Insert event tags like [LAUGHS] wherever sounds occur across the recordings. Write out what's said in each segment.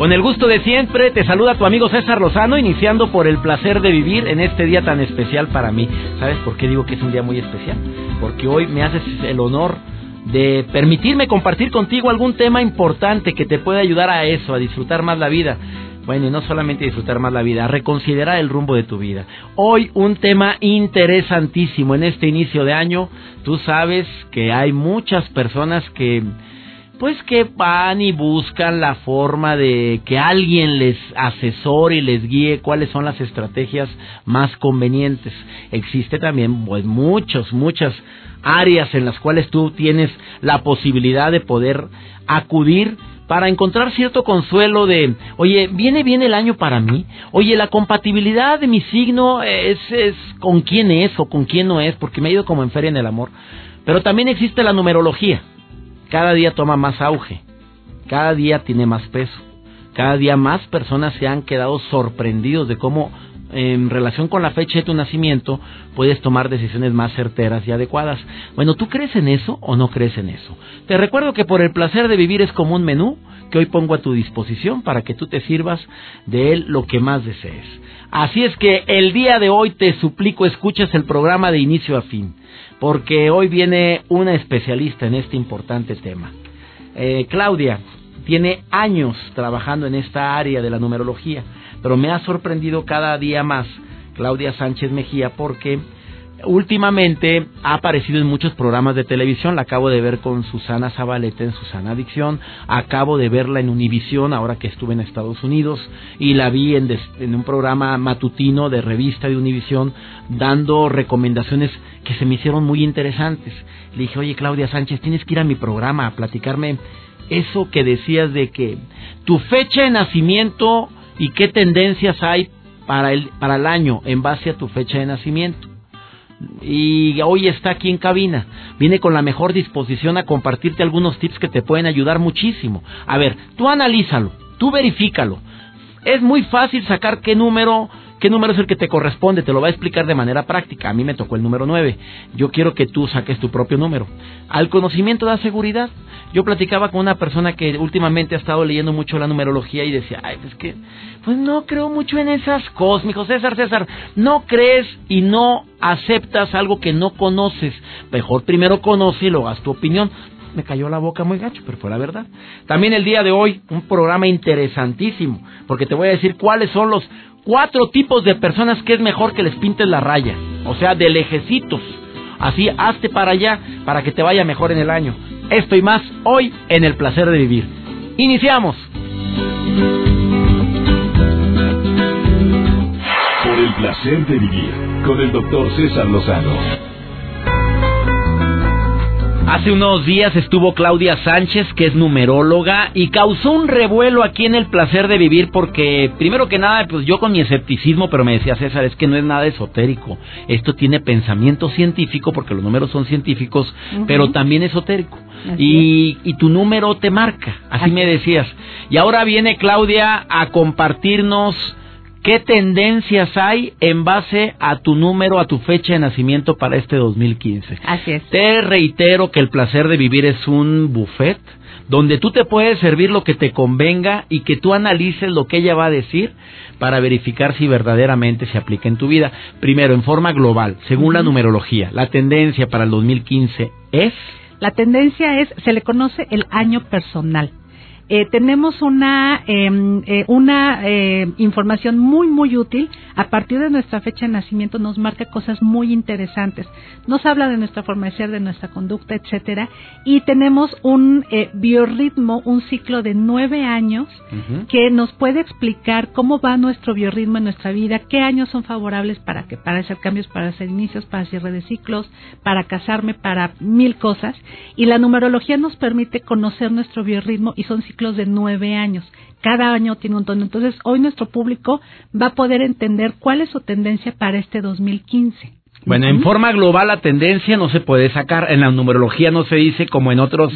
Con el gusto de siempre, te saluda tu amigo César Lozano, iniciando por el placer de vivir en este día tan especial para mí. ¿Sabes por qué digo que es un día muy especial? Porque hoy me haces el honor de permitirme compartir contigo algún tema importante que te pueda ayudar a eso, a disfrutar más la vida. Bueno, y no solamente disfrutar más la vida, a reconsiderar el rumbo de tu vida. Hoy un tema interesantísimo en este inicio de año. Tú sabes que hay muchas personas que pues que van y buscan la forma de que alguien les asesore y les guíe cuáles son las estrategias más convenientes. Existe también pues muchos, muchas áreas en las cuales tú tienes la posibilidad de poder acudir para encontrar cierto consuelo de, oye, viene bien el año para mí, oye, la compatibilidad de mi signo es, es con quién es o con quién no es, porque me ha ido como en feria en el amor. Pero también existe la numerología cada día toma más auge, cada día tiene más peso, cada día más personas se han quedado sorprendidos de cómo en relación con la fecha de tu nacimiento puedes tomar decisiones más certeras y adecuadas. Bueno, ¿tú crees en eso o no crees en eso? Te recuerdo que por el placer de vivir es como un menú que hoy pongo a tu disposición para que tú te sirvas de él lo que más desees. Así es que el día de hoy te suplico escuches el programa de inicio a fin porque hoy viene una especialista en este importante tema. Eh, Claudia tiene años trabajando en esta área de la numerología, pero me ha sorprendido cada día más Claudia Sánchez Mejía porque últimamente ha aparecido en muchos programas de televisión, la acabo de ver con Susana Zabaleta en Susana Adicción, acabo de verla en Univisión ahora que estuve en Estados Unidos. Y la vi en, en un programa matutino de revista de Univisión dando recomendaciones que se me hicieron muy interesantes. Le dije, oye Claudia Sánchez, tienes que ir a mi programa a platicarme eso que decías de que tu fecha de nacimiento y qué tendencias hay para el, para el año en base a tu fecha de nacimiento y hoy está aquí en cabina. Viene con la mejor disposición a compartirte algunos tips que te pueden ayudar muchísimo. A ver, tú analízalo, tú verifícalo. Es muy fácil sacar qué número ¿Qué número es el que te corresponde? Te lo va a explicar de manera práctica. A mí me tocó el número 9. Yo quiero que tú saques tu propio número. Al conocimiento da seguridad. Yo platicaba con una persona que últimamente ha estado leyendo mucho la numerología y decía, ay, pues que, pues no creo mucho en esas cosas. Me dijo, César, César, no crees y no aceptas algo que no conoces. Mejor primero conoce y luego haz tu opinión me cayó la boca muy gacho, pero fue la verdad. También el día de hoy, un programa interesantísimo, porque te voy a decir cuáles son los cuatro tipos de personas que es mejor que les pintes la raya, o sea, de lejecitos. Así, hazte para allá para que te vaya mejor en el año. Esto y más hoy en el placer de vivir. Iniciamos. Por el placer de vivir con el doctor César Lozano. Hace unos días estuvo Claudia Sánchez, que es numeróloga, y causó un revuelo aquí en el placer de vivir porque, primero que nada, pues yo con mi escepticismo, pero me decía César, es que no es nada esotérico. Esto tiene pensamiento científico, porque los números son científicos, pero también esotérico. Y, y, tu número te marca, así me decías. Y ahora viene Claudia a compartirnos ¿Qué tendencias hay en base a tu número, a tu fecha de nacimiento para este 2015? Así es. Te reitero que el placer de vivir es un buffet donde tú te puedes servir lo que te convenga y que tú analices lo que ella va a decir para verificar si verdaderamente se aplica en tu vida. Primero, en forma global, según la numerología, la tendencia para el 2015 es... La tendencia es, se le conoce el año personal eh, tenemos una, em, eh, una eh, información muy, muy útil. A partir de nuestra fecha de nacimiento nos marca cosas muy interesantes. Nos habla de nuestra forma de ser, de nuestra conducta, etcétera. Y tenemos un biorritmo, un ciclo de nueve años que nos puede explicar cómo va nuestro biorritmo en nuestra vida, qué años son favorables para que, para hacer cambios, para hacer inicios, para cierre de ciclos, para casarme, para mil cosas. Y la numerología nos permite conocer nuestro biorritmo y son ciclos de nueve años. Cada año tiene un tono. Entonces, hoy nuestro público va a poder entender cuál es su tendencia para este 2015. Bueno, en forma global la tendencia no se puede sacar. En la numerología no se dice como en otros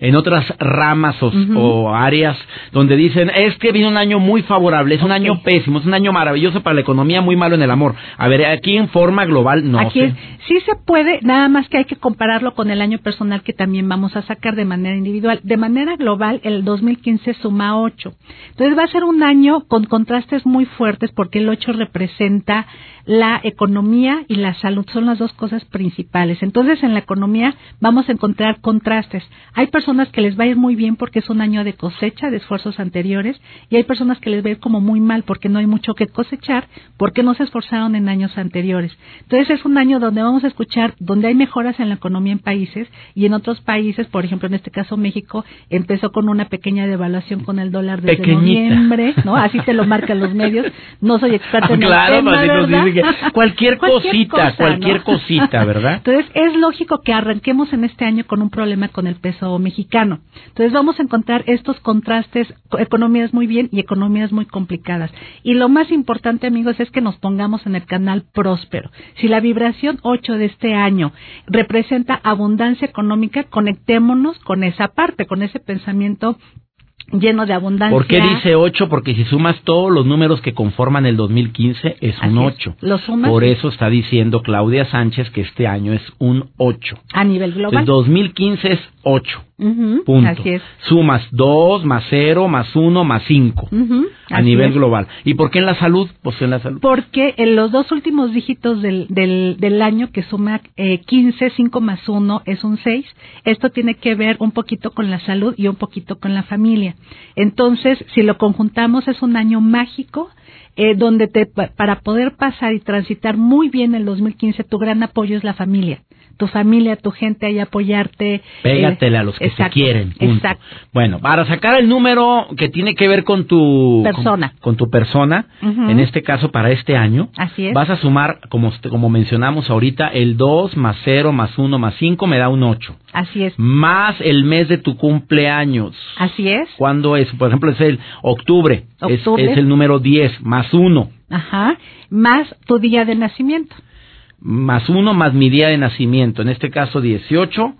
en otras ramas o, áreas donde dicen, es que viene un año muy favorable, es un año pésimo, es un año maravilloso para la economía, muy malo en el amor. A ver, aquí en forma global no aquí Sí se puede, nada más que hay que compararlo con el año personal que también vamos a sacar de manera individual. De manera global, el 2015 suma 8. Entonces va a ser un año con contrastes muy fuertes porque el 8 representa la economía y la salud son las dos cosas principales. Entonces, en la economía vamos a encontrar contrastes. Hay personas que les va a ir muy bien porque es un año de cosecha de esfuerzos anteriores y hay personas que les va a ir como muy mal porque no hay mucho que cosechar porque no se esforzaron en años anteriores. Entonces, es un año donde vamos a escuchar donde hay mejoras en la economía en países y en otros países, por ejemplo, en este caso México empezó con una pequeña devaluación con el dólar desde noviembre, ¿no? Así te lo marcan los medios. No soy experto en el tema, ¿verdad? cualquier, cosita, cualquier cosita, ¿verdad? Entonces es lógico que arranquemos en este año con un problema con el peso mexicano. Entonces vamos a encontrar estos contrastes, economías muy bien y economías muy complicadas. Y lo más importante, amigos, es que nos pongamos en el canal próspero. Si la vibración 8 de este año representa abundancia económica, conectémonos con esa parte, con ese pensamiento lleno de abundancia. ¿Por qué dice 8? Porque si sumas todos los números que conforman el 2015 es un 8. Por eso está diciendo Claudia Sánchez que este año es un 8. A nivel global. El 2015 es 8. Punto. Así es. Sumas 2 más 0 más 1 más 5 a nivel global. ¿Y por qué en la salud? Pues en la salud. Porque en los dos últimos dígitos del, del, del año que suma eh, 15, 5 más 1 es un 6. Esto tiene que ver un poquito con la salud y un poquito con la familia. Entonces, si lo conjuntamos, es un año mágico eh, donde te, para poder pasar y transitar muy bien el 2015, tu gran apoyo es la familia tu familia, tu gente ahí apoyarte. Pégatele a los que se quieren. Exacto. Bueno, para sacar el número que tiene que ver con tu persona, con, tu persona, en este caso para este año, Así es. vas a sumar, como, como mencionamos ahorita, el 2 más 0 más 1 más 5 me da un 8. Así es. Más el mes de tu cumpleaños. Así es. ¿Cuándo es? Por ejemplo, es el octubre. octubre. Es, es el número 10 más 1. Ajá. Más tu día de nacimiento más uno más mi día de nacimiento, en este caso 18,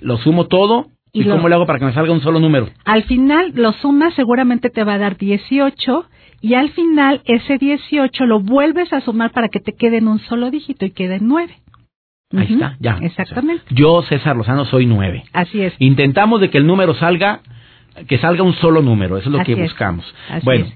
lo sumo todo. ¿Y, cómo le hago para que me salga un solo número? Al final lo sumas, seguramente te va a dar 18 y al final ese 18 lo vuelves a sumar para que te quede en un solo dígito y quede en 9. Ahí está, ya. Exactamente. yo, César Lozano, soy 9. Así es. Intentamos de que el número salga, que salga un solo número, eso es lo que buscamos. bueno,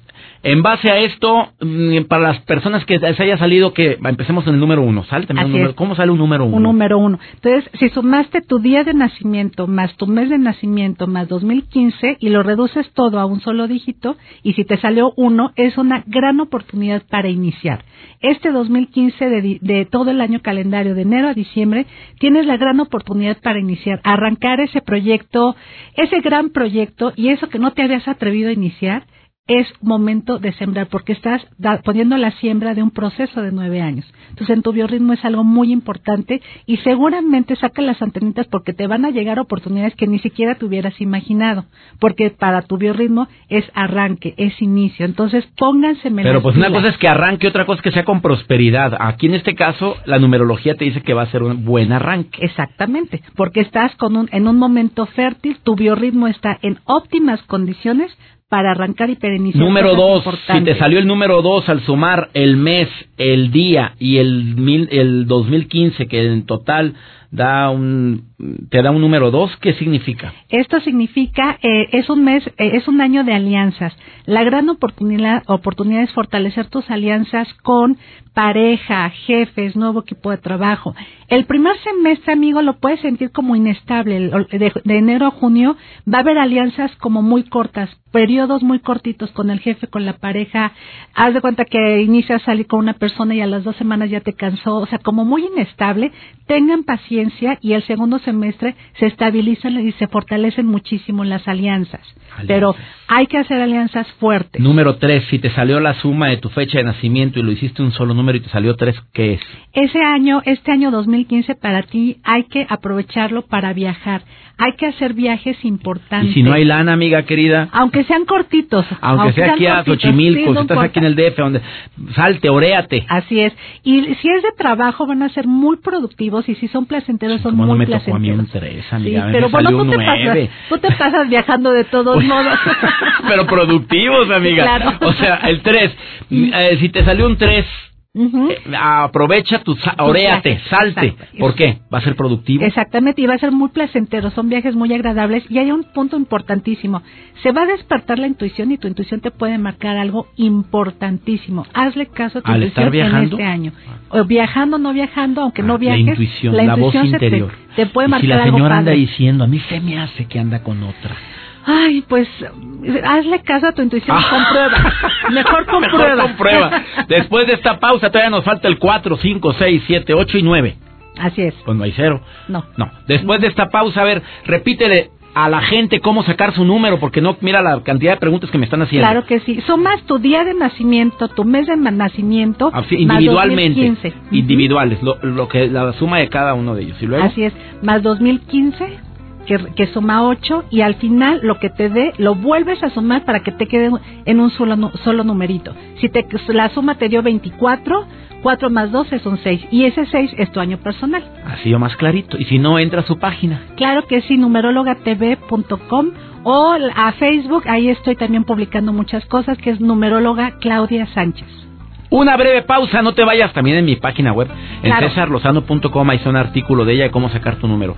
en base a esto, mm, para las personas que se haya salido, que empecemos en el número uno. ¿Sale también un número? ¿Cómo sale un número uno? Un número uno. Entonces, si sumaste tu día de nacimiento más tu mes de nacimiento más 2015 y lo reduces todo a un solo dígito, y si te salió uno, es una gran oportunidad para iniciar. Este 2015 de, de todo el año calendario, de enero a diciembre, tienes la gran oportunidad para iniciar, arrancar ese proyecto, ese gran proyecto y eso que no te habías atrevido a iniciar es momento de sembrar porque estás poniendo la siembra de un proceso de nueve años. Entonces en tu biorritmo es algo muy importante y seguramente saca las antenitas porque te van a llegar oportunidades que ni siquiera te hubieras imaginado porque para tu biorritmo es arranque, es inicio. Entonces pónganse Pero pues una cosa es que arranque, otra cosa es que sea con prosperidad. Aquí en este caso la numerología te dice que va a ser un buen arranque. Exactamente, porque estás con un, en un momento fértil, tu biorritmo está en óptimas condiciones para arrancar y perenizar. Número dos, si te salió el número dos al sumar el mes, el día y el, mil, el 2015, que en total da un, te da un número 2, ¿qué significa? Esto significa, eh, es un mes, eh, es un año de alianzas. La gran oportunidad, oportunidad es fortalecer tus alianzas con pareja, jefes, nuevo equipo de trabajo. El primer semestre, amigo, lo puedes sentir como inestable. De, de, enero a junio va a haber alianzas como muy cortas, periodos muy cortitos con el jefe, con la pareja. Haz de cuenta que inicias a salir con una persona y a las dos semanas ya te cansó. O sea, como muy inestable. Tengan paciencia y el segundo semestre se estabilizan y se fortalecen muchísimo las alianzas. alianzas. Pero hay que hacer alianzas fuertes. Número tres, si te salió la suma de tu fecha de nacimiento y lo hiciste un solo número y te salió tres, ¿qué es? Ese año, este año 2015 para ti hay que aprovecharlo para viajar. Hay que hacer viajes importantes. Y si no hay lana, amiga querida. Aunque sean cortitos. Aunque, aunque sea aquí a Xochimilco, sí, si estás aquí en el DF, donde salte, oréate. Así es. Y si es de trabajo, van a ser muy productivos y si son placenteros, son ¿Cómo muy no me placenteros. tocó a mí un tres, amiga? Sí, pero bueno, tú te, pasas, tú te pasas viajando de todos modos. [LAUGHS] pero productivos, amiga. Claro. O sea, el 3, eh, si te salió un 3, Uh -huh. eh, aprovecha tu, oréate, salte. Exacto. ¿Por qué? ¿Va a ser productivo? Exactamente, y va a ser muy placentero, son viajes muy agradables y hay un punto importantísimo. Se va a despertar la intuición y tu intuición te puede marcar algo importantísimo. Hazle caso a tu Al intuición estar viajando, en este año. O viajando, no viajando, aunque no Ah, viajes, la intuición, la, la voz intuición interior. Te, te puede y marcar si la algo señora anda diciendo, a mí se me hace que anda con otra. Ay, pues hazle caso a tu intuición, comprueba. Mejor comprueba. [LAUGHS] Mejor comprueba. Después de esta pausa todavía nos falta el 4, 5, 6, 7, 8 y 9. Así es. Pues no hay cero. No. No. Después de esta pausa, a ver, repítele a la gente cómo sacar su número, porque no, mira la cantidad de preguntas que me están haciendo. Claro que sí. Sumas tu día de nacimiento, tu mes de nacimiento. Ah, sí, más individualmente. 2015. Ujú. Individuales, lo, lo que la suma de cada uno de ellos. ¿Y luego? Así es. Más 2015, que, que suma 8, y al final lo que te dé, lo vuelves a sumar para que te quede en un solo, solo numerito. Si te, la suma te dio 24, 4 más 12 son 6. Y ese 6 es tu año personal. Así o más clarito. Y si no, entra a su página. Claro que sí, numerologatv.com o a Facebook, ahí estoy también publicando muchas cosas, que es numeróloga Claudia Sánchez. Una breve pausa, no te vayas también en mi página web, en Claro. cesarlozano.com, ahí está un artículo de ella de cómo sacar tu número.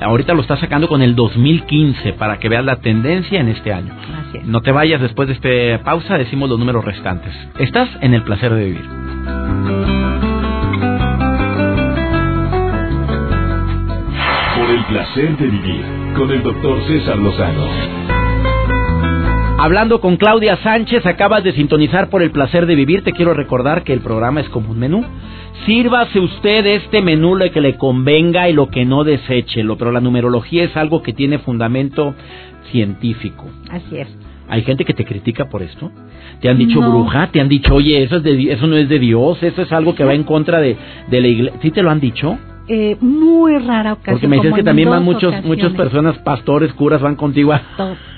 Ahorita lo está sacando con el 2015 para que veas la tendencia en este año. Así es. No te vayas después de esta pausa, decimos los números restantes. Estás en el placer de vivir. Por el placer de vivir con el doctor César Lozano. Hablando con Claudia Sánchez, acabas de sintonizar por el placer de vivir. Te quiero recordar que el programa es como un menú. Sírvase usted este menú lo que le convenga y lo que no deséchelo, pero la numerología es algo que tiene fundamento científico. Así es. Hay gente que te critica por esto. Te han dicho No. bruja, te han dicho, oye, eso, es de, eso no es de Dios, eso es algo que va en contra de, de la iglesia. ¿Sí te lo han dicho? Eh, muy rara ocasión. Porque me dices que también van muchos, muchas personas, pastores, curas, van contigo a...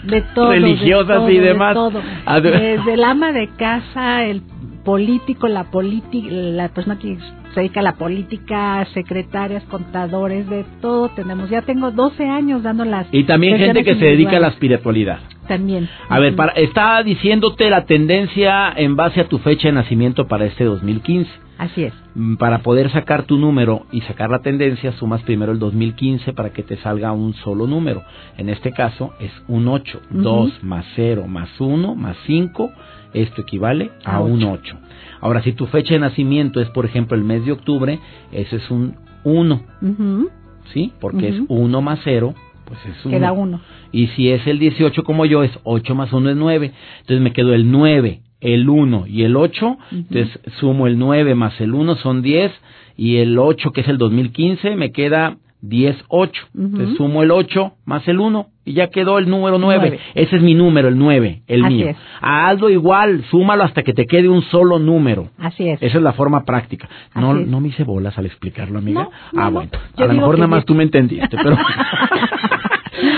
De todo, religiosas de y todo, de demás. todo. A ver. Desde el ama de casa, el político, la política, la persona que se dedica a la política, secretarias, contadores, de todo tenemos. Ya tengo 12 años dando las Y también gente que se dedica a la espiritualidad. También. A ver, para, está diciéndote la tendencia en base a tu fecha de nacimiento para este 2015. Así es. Mm, Para poder sacar tu número y sacar la tendencia, sumas primero el 2015 para que te salga un solo número. En este caso es un 8. Ujú. 2 más 0 más 1 más 5. Esto equivale a, A un ocho. 8. Ahora, si tu fecha de nacimiento es, por ejemplo, el mes de octubre, ese es un 1. Ujú. ¿Sí? Porque es Ujú. 1 más 0, pues es 1. Queda uno. Y si es el 18 como yo, es 8 más 1 es 9. Entonces me quedó el 9, el 1 y el 8. Entonces sumo el 9 más el 1 son 10. Y el 8, que es el 2015, me queda 10, 8. Ujú. Entonces sumo el 8 más el 1 y ya quedó el número 9. Nueve. Ese es mi número, el 9, el Así mío. es. Hazlo igual, súmalo hasta que te quede un solo número. Así es. Esa es la forma práctica. No, es. no me hice bolas al explicarlo, amiga. No, no, ah, no. bueno. Yo A lo mejor nada más tú me entendiste, pero... [LAUGHS] [LAUGHS]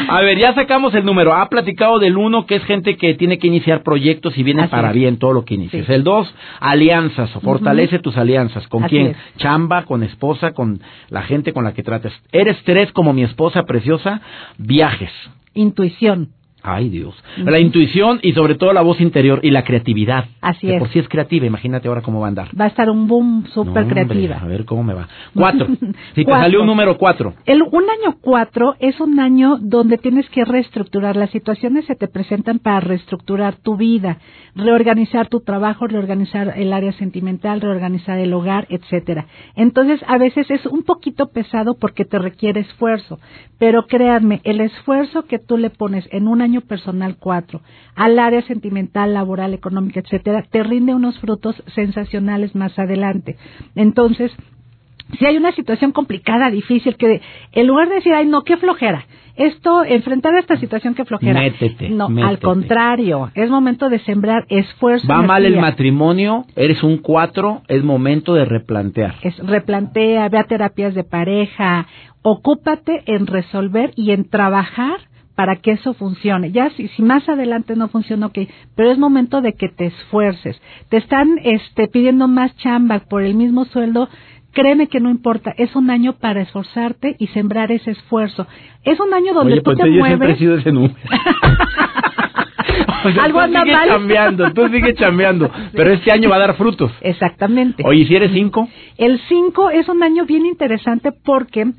A ver, ya sacamos el número. Ha platicado del uno, que es gente que tiene que iniciar proyectos y viene Así para es. bien todo lo que inicies. Sí. El dos, alianzas. Fortalece tus alianzas. ¿Con Así quién? es. Chamba, con esposa, con la gente con la que tratas. Eres tres como mi esposa preciosa. Viajes. Intuición. Ay, Dios. La intuición y sobre todo la voz interior y la creatividad. Así que es. Por si es creativa, imagínate ahora cómo va a andar. Va a estar un boom súper No, creativa. A ver cómo me va. [LAUGHS] Cuatro. Si te Cuatro. salió un número cuatro. El, un año cuatro es un año donde tienes que reestructurar. Las situaciones se te presentan para reestructurar tu vida, reorganizar tu trabajo, reorganizar el área sentimental, reorganizar el hogar, etcétera. Entonces, a veces es un poquito pesado porque te requiere esfuerzo. Pero créanme, el esfuerzo que tú le pones en un año personal cuatro al área sentimental, laboral, económica, etcétera, te rinde unos frutos sensacionales más adelante. Entonces, si hay una situación complicada, difícil, que en lugar de decir, ay, no, qué flojera, esto, enfrentar esta situación, qué flojera. Métete, No, métete. al contrario, es momento de sembrar esfuerzo. Va mal el matrimonio, eres un cuatro, es momento de replantear. Es replantea, ve a terapias de pareja, ocúpate en resolver y en trabajar para que eso funcione. Ya si, si más adelante no funciona, ok, pero es momento de que te esfuerces. Te están este, pidiendo más chamba por el mismo sueldo. Créeme que no importa, es un año para esforzarte y sembrar ese esfuerzo. Es un año donde Oye, tú pues te yo siempre he mueves. sido ese número. [LAUGHS] [LAUGHS] O sea, Algo tú anda mal. chambeando, tú sigues [LAUGHS] chambeando, pero este año va a dar frutos. Exactamente. Oye, ¿y si eres cinco? El 5 es un año bien interesante porque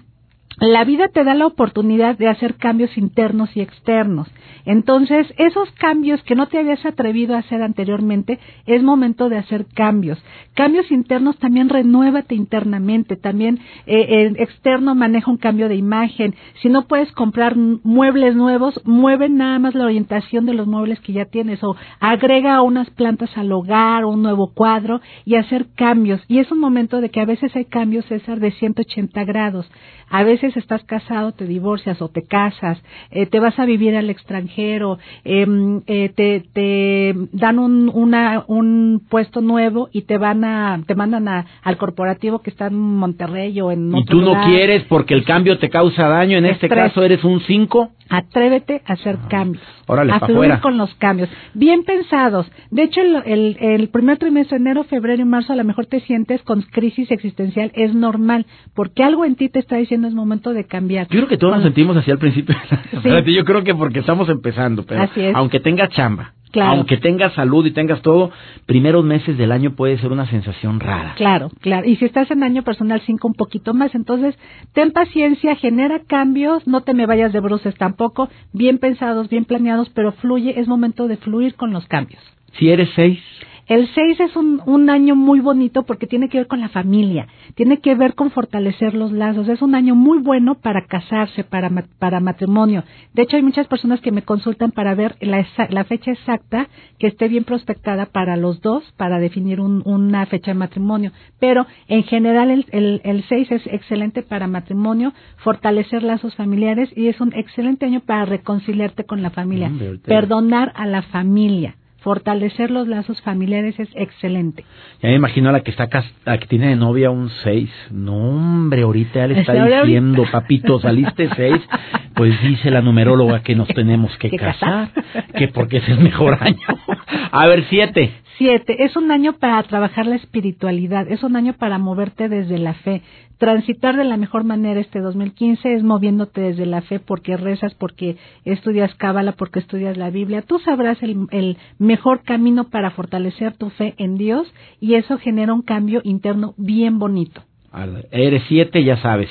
la vida te da la oportunidad de hacer cambios internos y externos. Entonces, esos cambios que no te habías atrevido a hacer anteriormente, es momento de hacer cambios. Cambios internos también renuévate internamente, también eh, externo maneja un cambio de imagen. Si no puedes comprar muebles nuevos, mueve nada más la orientación de los muebles que ya tienes o agrega unas plantas al hogar, un nuevo cuadro y hacer cambios. Y es un momento de que a veces hay cambios, César, de 180 grados. A veces estás casado, te divorcias o te casas, eh, te vas a vivir al extranjero, em, eh, te, te dan un, una, un puesto nuevo y te van a, te mandan a, al corporativo que está en Monterrey o en Y otro tú no quieres porque el cambio te causa daño, en este caso eres un cinco. Atrévete a hacer cambios. Órale, a fluir fuera. con los cambios. Bien pensados. De hecho, el, el, el primer trimestre, enero, febrero y marzo, a lo mejor te sientes con crisis existencial. Es normal, porque algo en ti te está diciendo es momento de cambiar. Yo creo que todos nos sentimos así al principio. Espérate, Yo creo que porque estamos empezando, pero Así es. aunque tengas chamba, Claro. aunque tengas salud y tengas todo, primeros meses del año puede ser una sensación rara. Claro, claro. Y si estás en año personal 5 un poquito más, entonces ten paciencia, genera cambios, no te me vayas de bruces tampoco, bien pensados, bien planeados, pero fluye, es momento de fluir con los cambios. Si eres seis, El 6 es un, un año muy bonito porque tiene que ver con la familia, tiene que ver con fortalecer los lazos. Es un año muy bueno para casarse, para, para matrimonio. De hecho, hay muchas personas que me consultan para ver la, la fecha exacta que esté bien prospectada para los dos, para definir un- una fecha de matrimonio. Pero en general el, el, el 6 es excelente para matrimonio, fortalecer lazos familiares y es un excelente año para reconciliarte con la familia, ahorita- perdonar a la familia. Fortalecer los lazos familiares es excelente. ya me imagino a la que está la que tiene de novia un seis. No, hombre, ahorita le está Este, diciendo, papito, saliste seis. Pues dice la numeróloga que nos tenemos que Que casar, casar. que porque es el mejor año. A ver, siete. Siete, es un año para trabajar la espiritualidad, es un año para moverte desde la fe. Transitar de la mejor manera este 2015 es moviéndote desde la fe porque rezas, porque estudias Cábala, porque estudias la Biblia. Tú sabrás el, el mejor camino para fortalecer tu fe en Dios y eso genera un cambio interno bien bonito. A ver, Eres siete, ya sabes.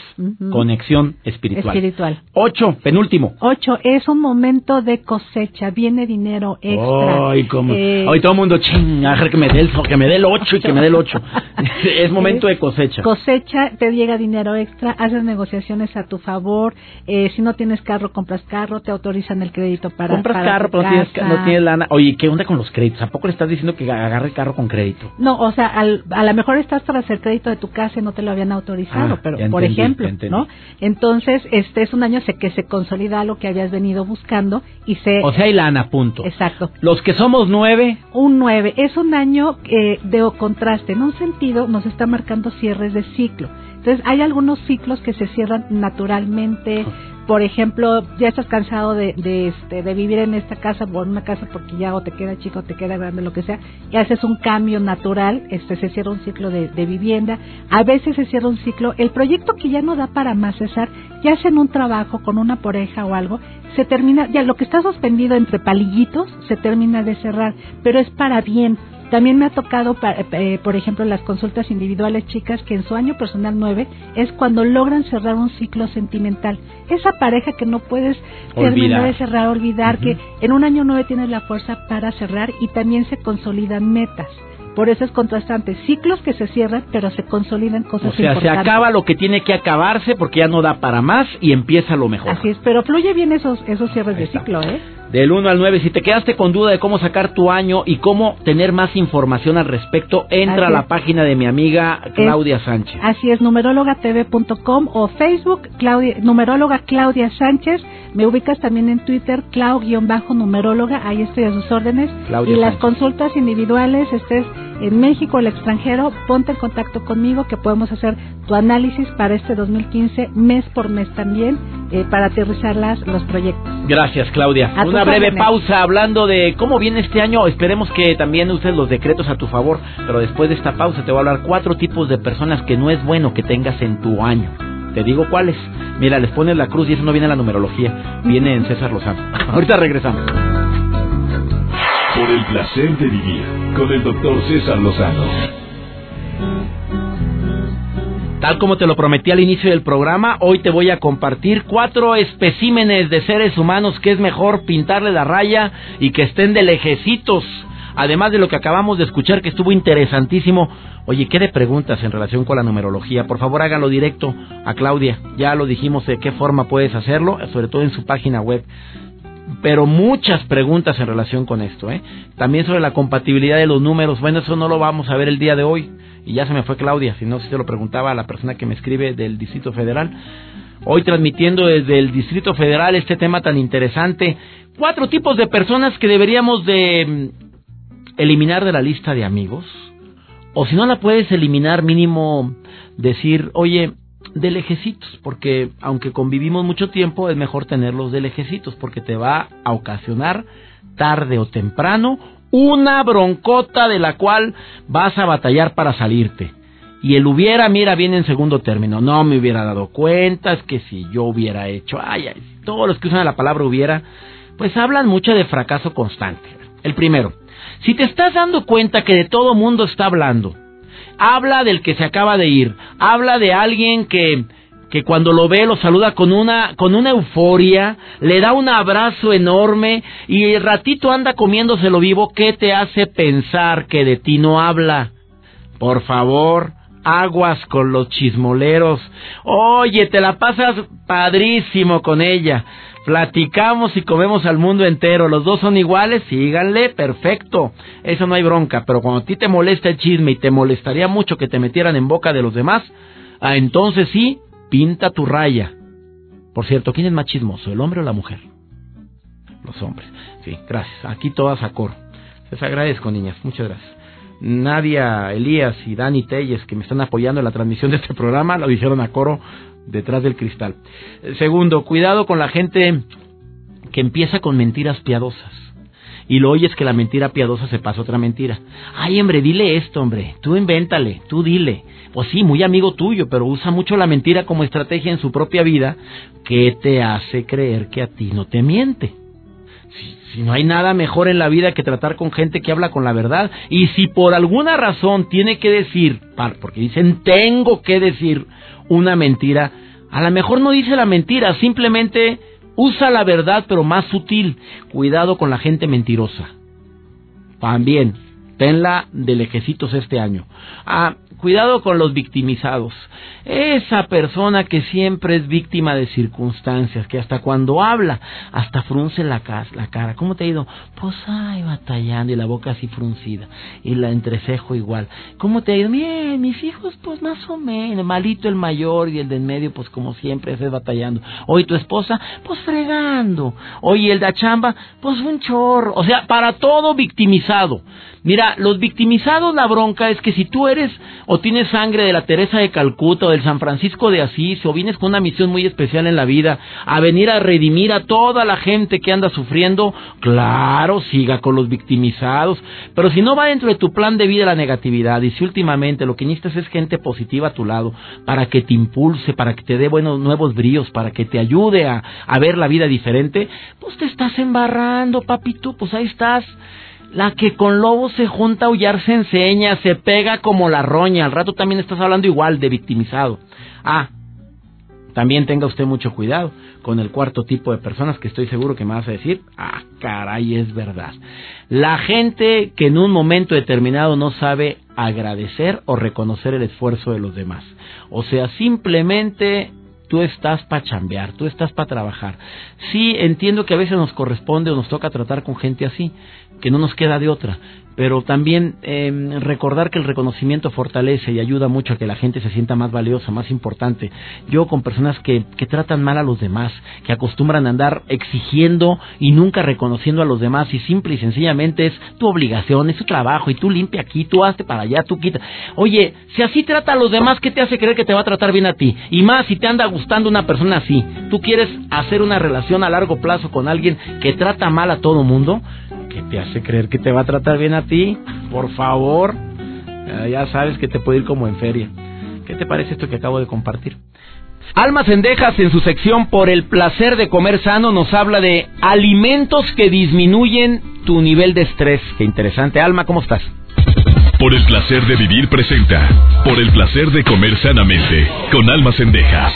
Conexión espiritual. Espiritual. Ocho, penúltimo. Ocho, es un momento de cosecha, viene dinero extra. Ay, cómo. Eh, Hoy todo el mundo, ching, que me dé el, que me dé el ocho y que me dé el ocho. [LAUGHS] es momento de cosecha. Cosecha, te llega dinero extra, haces negociaciones a tu favor. Eh, si no tienes carro, compras carro, te autorizan el crédito para Compras para carro, pero no tienes, no tienes lana. Oye, ¿qué onda con los créditos? ¿A poco le estás diciendo que agarre el carro con crédito? No, o sea, al- a lo mejor estás tras el crédito de tu casa y no te lo habían autorizado, Ah, pero por entendí, ejemplo. ¿no? Entonces, este es un año que se consolida lo que habías venido buscando y se O sea, hay lana, punto. exacto. Los que somos nueve, Un 9 es un año eh, de contraste. En un sentido, nos está marcando cierres de ciclo. Entonces, hay algunos ciclos que se cierran naturalmente, por ejemplo, ya estás cansado de, de, este, de vivir en esta casa, en una casa porque ya o te queda chico, o te queda grande, lo que sea, y haces un cambio natural, este, se cierra un ciclo de, de vivienda, a veces se cierra un ciclo, el proyecto que ya no da para más cesar, ya hacen un trabajo con una pareja o algo, se termina, ya lo que está suspendido entre palillitos se termina de cerrar, pero es para bien. También me ha tocado, eh, por ejemplo, las consultas individuales chicas que en su año personal 9 es cuando logran cerrar un ciclo sentimental. Esa pareja que no puedes terminar de cerrar, olvidar, que en un año 9 tienes la fuerza para cerrar y también se consolidan metas. Por eso es contrastante. Ciclos que se cierran, pero se consolidan cosas importantes. O sea, se acaba lo que tiene que acabarse porque ya no da para más y empieza lo mejor. Así es, pero fluye bien esos, esos cierres de ciclo, ¿eh? Del 1 al 9, si te quedaste con duda de cómo sacar tu año y cómo tener más información al respecto, entra a la página de mi amiga Claudia Sánchez. Así es, numerologatv.com o Facebook, Claudia, numeróloga Claudia Sánchez. Me ubicas también en Twitter, Clau-numeróloga, ahí estoy a sus órdenes. y las consultas individuales, estés en México o el extranjero, ponte en contacto conmigo que podemos hacer tu análisis para este 2015, mes por mes también, eh, para aterrizar las, los proyectos. Gracias, Claudia. Una breve pausa hablando de cómo viene este año. Esperemos que también uses los decretos a tu favor, pero después de esta pausa te voy a hablar cuatro tipos de personas que no es bueno que tengas en tu año. Te digo cuáles. Mira, les pones la cruz y eso no viene en la numerología, viene en César Lozano. [LAUGHS] Ahorita regresamos. Por el placer de vivir con el doctor César Lozano. Tal como te lo prometí al inicio del programa, hoy te voy a compartir cuatro especímenes de seres humanos que es mejor pintarle la raya y que estén de lejecitos. Además de lo que acabamos de escuchar que estuvo interesantísimo. Oye, ¿qué de preguntas en relación con la numerología? Por favor, hágalo directo a Claudia. Ya lo dijimos de qué forma puedes hacerlo, sobre todo en su página web pero muchas preguntas en relación con esto, ¿eh? También sobre la compatibilidad de los números. Bueno, eso no lo vamos a ver el día de hoy. Y ya se me fue Claudia, si no, si se lo preguntaba a la persona que me escribe del Distrito Federal. Hoy transmitiendo desde el Distrito Federal este tema tan interesante. Cuatro tipos de personas que deberíamos de mm, eliminar de la lista de amigos. O si no la puedes eliminar, mínimo decir, oye, de lejecitos, porque aunque convivimos mucho tiempo, es mejor tenerlos de lejecitos, porque te va a ocasionar tarde o temprano una broncota de la cual vas a batallar para salirte. Y el hubiera, mira, viene en segundo término. No me hubiera dado cuenta, es que si yo hubiera hecho, ay, ay, todos los que usan la palabra hubiera, pues hablan mucho de fracaso constante. El primero, si te estás dando cuenta que de todo mundo está hablando, habla del que se acaba de ir, habla de alguien que que cuando lo ve lo saluda con una con una euforia, le da un abrazo enorme y el ratito anda comiéndoselo vivo, ¿qué te hace pensar que de ti no habla? Por favor, aguas con los chismoleros. Oye, te la pasas padrísimo con ella platicamos y comemos al mundo entero, los dos son iguales, síganle, perfecto, eso no hay bronca, pero cuando a ti te molesta el chisme y te molestaría mucho que te metieran en boca de los demás, ah, entonces sí, pinta tu raya. Por cierto, ¿quién es más chismoso, el hombre o la mujer? Los hombres. Sí, gracias. Aquí todas a coro. Les agradezco, niñas. Muchas gracias. Nadia, Elías y Dani Telles, que me están apoyando en la transmisión de este programa, lo dijeron a coro detrás del cristal. Segundo, cuidado con la gente que empieza con mentiras piadosas. Y lo oyes que la mentira piadosa se pasa otra mentira. Ay, hombre, dile esto, hombre. Tú invéntale, tú dile. Pues sí, muy amigo tuyo, pero usa mucho la mentira como estrategia en su propia vida que te hace creer que a ti no te miente. Si, si no hay nada mejor en la vida que tratar con gente que habla con la verdad. Y si por alguna razón tiene que decir, porque dicen tengo que decir una mentira, a lo mejor no dice la mentira, simplemente usa la verdad pero más sutil. Cuidado con la gente mentirosa. También, tenla de lejecitos este año. Ah, cuidado con los victimizados. Esa persona que siempre es víctima de circunstancias, que hasta cuando habla, hasta frunce la, cara. ¿Cómo te ha ido? Pues ay, batallando y la boca así fruncida y la entrecejo igual. ¿Cómo te ha ido? Bien, mis hijos pues más o menos, malito el mayor y el del medio pues como siempre es batallando. Hoy tu esposa pues fregando. Hoy el de chamba pues un chorro. O sea, para todo victimizado. Mira, los victimizados la bronca es que si tú eres o tienes sangre de la Teresa de Calcuta o del San Francisco de Asís, o vienes con una misión muy especial en la vida, a venir a redimir a toda la gente que anda sufriendo, claro, siga con los victimizados, pero si no va dentro de tu plan de vida la negatividad, y si últimamente lo que necesitas es gente positiva a tu lado, para que te impulse, para que te dé buenos nuevos bríos, para que te ayude a, a ver la vida diferente, pues te estás embarrando, papito, pues ahí estás. La que con lobo se junta a aullar se enseña, se pega como la roña. Al rato también estás hablando igual de victimizado. Ah, también tenga usted mucho cuidado con el cuarto tipo de personas que estoy seguro que me vas a decir, ah, caray, es verdad. La gente que en un momento determinado no sabe agradecer o reconocer el esfuerzo de los demás. O sea, simplemente tú estás para chambear, tú estás para trabajar. Sí, entiendo que a veces nos corresponde o nos toca tratar con gente así, que no nos queda de otra pero también eh, recordar que el reconocimiento fortalece y ayuda mucho a que la gente se sienta más valiosa, más importante. Yo con personas que, que tratan mal a los demás, que acostumbran a andar exigiendo y nunca reconociendo a los demás y simple y sencillamente es tu obligación, es tu trabajo y tú limpia aquí, tú hazte para allá, tú quita. Oye, si así trata a los demás, ¿qué te hace creer que te va a tratar bien a ti? Y más si te anda gustando una persona así, tú quieres hacer una relación a largo plazo con alguien que trata mal a todo mundo, ¿Qué te hace creer que te va a tratar bien a ti? Por favor. Ya sabes que te puede ir como en feria. ¿Qué te parece esto que acabo de compartir? Almas Endejas en su sección Por el placer de comer sano nos habla de alimentos que disminuyen tu nivel de estrés. Qué interesante. Alma, ¿cómo estás? Por el placer de vivir presenta. Por el placer de comer sanamente. Con Almas Endejas.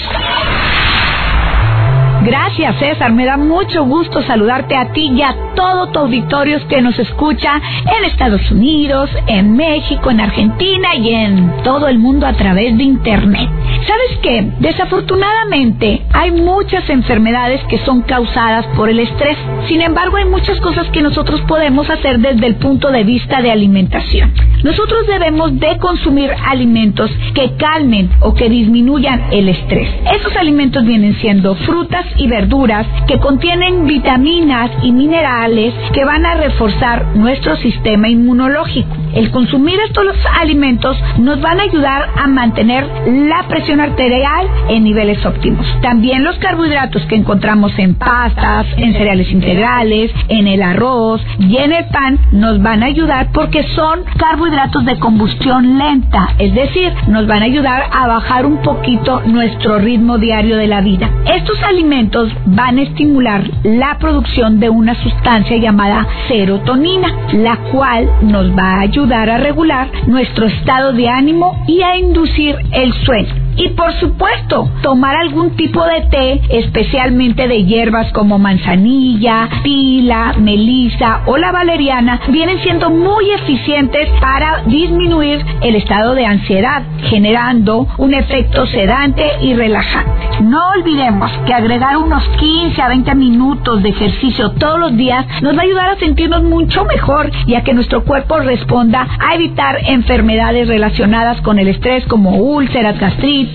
Gracias, César. Me da mucho gusto saludarte a ti y a todo tu auditorio que nos escucha en Estados Unidos, en México, en Argentina y en todo el mundo a través de Internet. ¿Sabes qué? Desafortunadamente hay muchas enfermedades que son causadas por el estrés. Sin embargo, hay muchas cosas que nosotros podemos hacer desde el punto de vista de alimentación. Nosotros debemos de consumir alimentos que calmen o que disminuyan el estrés. Esos alimentos vienen siendo frutas y verduras que contienen vitaminas y minerales que van a reforzar nuestro sistema inmunológico. El consumir estos alimentos nos van a ayudar a mantener la presión arterial en niveles óptimos. También los carbohidratos que encontramos en pastas, en cereales integrales, en el arroz y en el pan nos van a ayudar porque son carbohidratos de combustión lenta, es decir, nos van a ayudar a bajar un poquito nuestro ritmo diario de la vida. Estos alimentos van a estimular la producción de una sustancia llamada serotonina, la cual nos va a ayudar a regular nuestro estado de ánimo y a inducir el sueño. Y por supuesto, tomar algún tipo de té, especialmente de hierbas como manzanilla, tila, melisa o la valeriana, vienen siendo muy eficientes para disminuir el estado de ansiedad, generando un efecto sedante y relajante. No olvidemos que agregar unos 15 a 20 minutos de ejercicio todos los días nos va a ayudar a sentirnos mucho mejor y a que nuestro cuerpo responda a evitar enfermedades relacionadas con el estrés como úlceras, gastritis,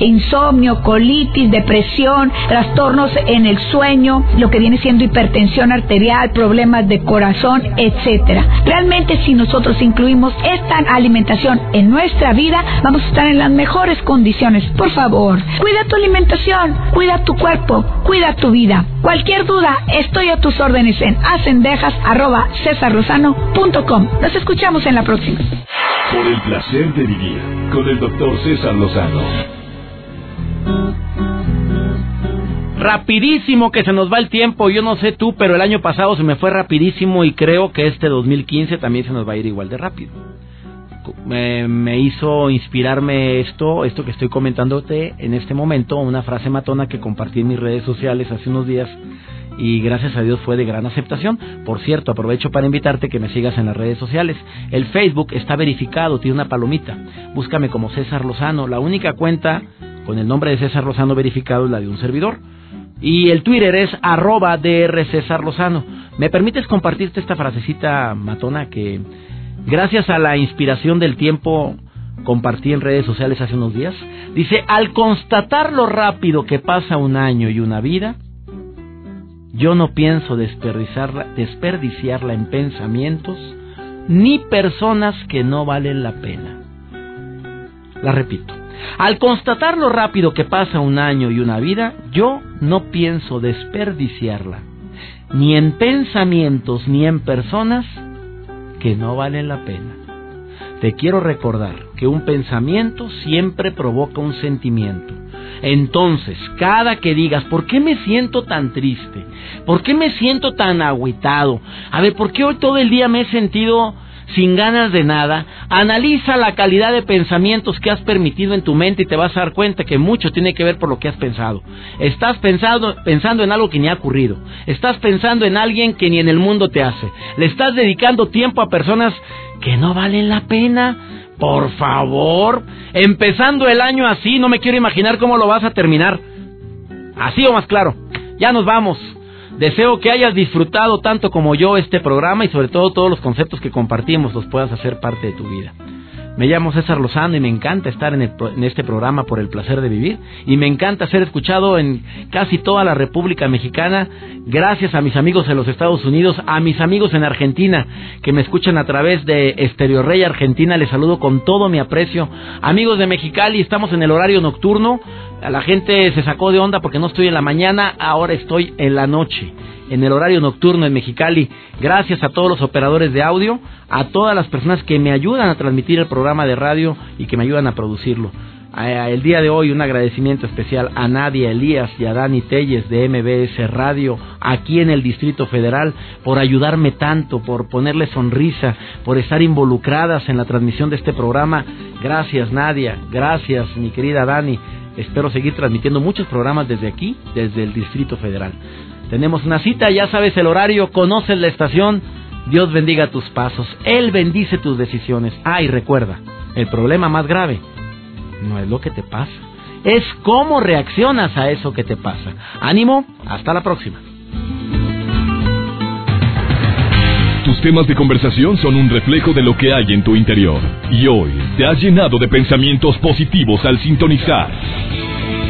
insomnio, colitis, depresión, trastornos en el sueño, lo que viene siendo hipertensión arterial, problemas de corazón, etcétera. Realmente si nosotros incluimos esta alimentación en nuestra vida, vamos a estar en las mejores condiciones. Por favor, cuida tu alimentación, cuida tu cuerpo, cuida tu vida. Cualquier duda, estoy a tus órdenes en acendejas.com. Nos escuchamos en la próxima. Por el placer de vivir con el doctor César Lozano. Rapidísimo que se nos va el tiempo, yo no sé tú, pero el año pasado se me fue rapidísimo y creo que este 2015 también se nos va a ir igual de rápido. Me, me, hizo inspirarme esto, esto que estoy comentándote en este momento, una frase matona que compartí en mis redes sociales hace unos días y gracias a Dios fue de gran aceptación. Por cierto, aprovecho para invitarte que me sigas en las redes sociales. El Facebook está verificado, tiene una palomita. Búscame como César Lozano. La única cuenta con el nombre de César Lozano verificado es la de un servidor. Y el Twitter es arroba DR César Lozano. ¿Me permites compartirte esta frasecita matona que gracias a la inspiración del tiempo compartí en redes sociales hace unos días? Dice, al constatar lo rápido que pasa un año y una vida, yo no pienso desperdiciarla, desperdiciarla en pensamientos ni personas que no valen la pena. La repito. Al constatar lo rápido que pasa un año y una vida, yo no pienso desperdiciarla, ni en pensamientos ni en personas que no valen la pena. Te quiero recordar que un pensamiento siempre provoca un sentimiento. Entonces, cada que digas, ¿por qué me siento tan triste? ¿Por qué me siento tan agüitado? A ver, ¿por qué hoy todo el día me he sentido sin ganas de nada, analiza la calidad de pensamientos que has permitido en tu mente y te vas a dar cuenta que mucho tiene que ver por lo que has pensado. Estás pensando, pensando en algo que ni ha ocurrido. Estás pensando en alguien que ni en el mundo te hace. Le estás dedicando tiempo a personas que no valen la pena. Por favor, empezando el año así, no me quiero imaginar cómo lo vas a terminar. Así o más claro. Ya nos vamos. Deseo que hayas disfrutado tanto como yo este programa y sobre todo todos los conceptos que compartimos los puedas hacer parte de tu vida. Me llamo César Lozano y me encanta estar en, este programa por el placer de vivir. Y me encanta ser escuchado en casi toda la República Mexicana gracias a mis amigos en los Estados Unidos, a mis amigos en Argentina que me escuchan a través de Estereo Rey Argentina, les saludo con todo mi aprecio. Amigos de Mexicali, estamos en el horario nocturno, la gente se sacó de onda porque no estoy en la mañana, ahora estoy en la noche en el horario nocturno en Mexicali. Gracias a todos los operadores de audio, a todas las personas que me ayudan a transmitir el programa de radio y que me ayudan a producirlo. El día de hoy un agradecimiento especial a Nadia Elías y a Dani Telles de MBS Radio aquí en el Distrito Federal por ayudarme tanto, por ponerle sonrisa, por estar involucradas en la transmisión de este programa. Gracias Nadia, gracias mi querida Dani. Espero seguir transmitiendo muchos programas desde aquí, desde el Distrito Federal. Tenemos una cita, ya sabes el horario, conoces la estación. Dios bendiga tus pasos, Él bendice tus decisiones. Ah, recuerda, el problema más grave no es lo que te pasa, es cómo reaccionas a eso que te pasa. Ánimo, hasta la próxima. Tus temas de conversación son un reflejo de lo que hay en tu interior. Y hoy te has llenado de pensamientos positivos al sintonizar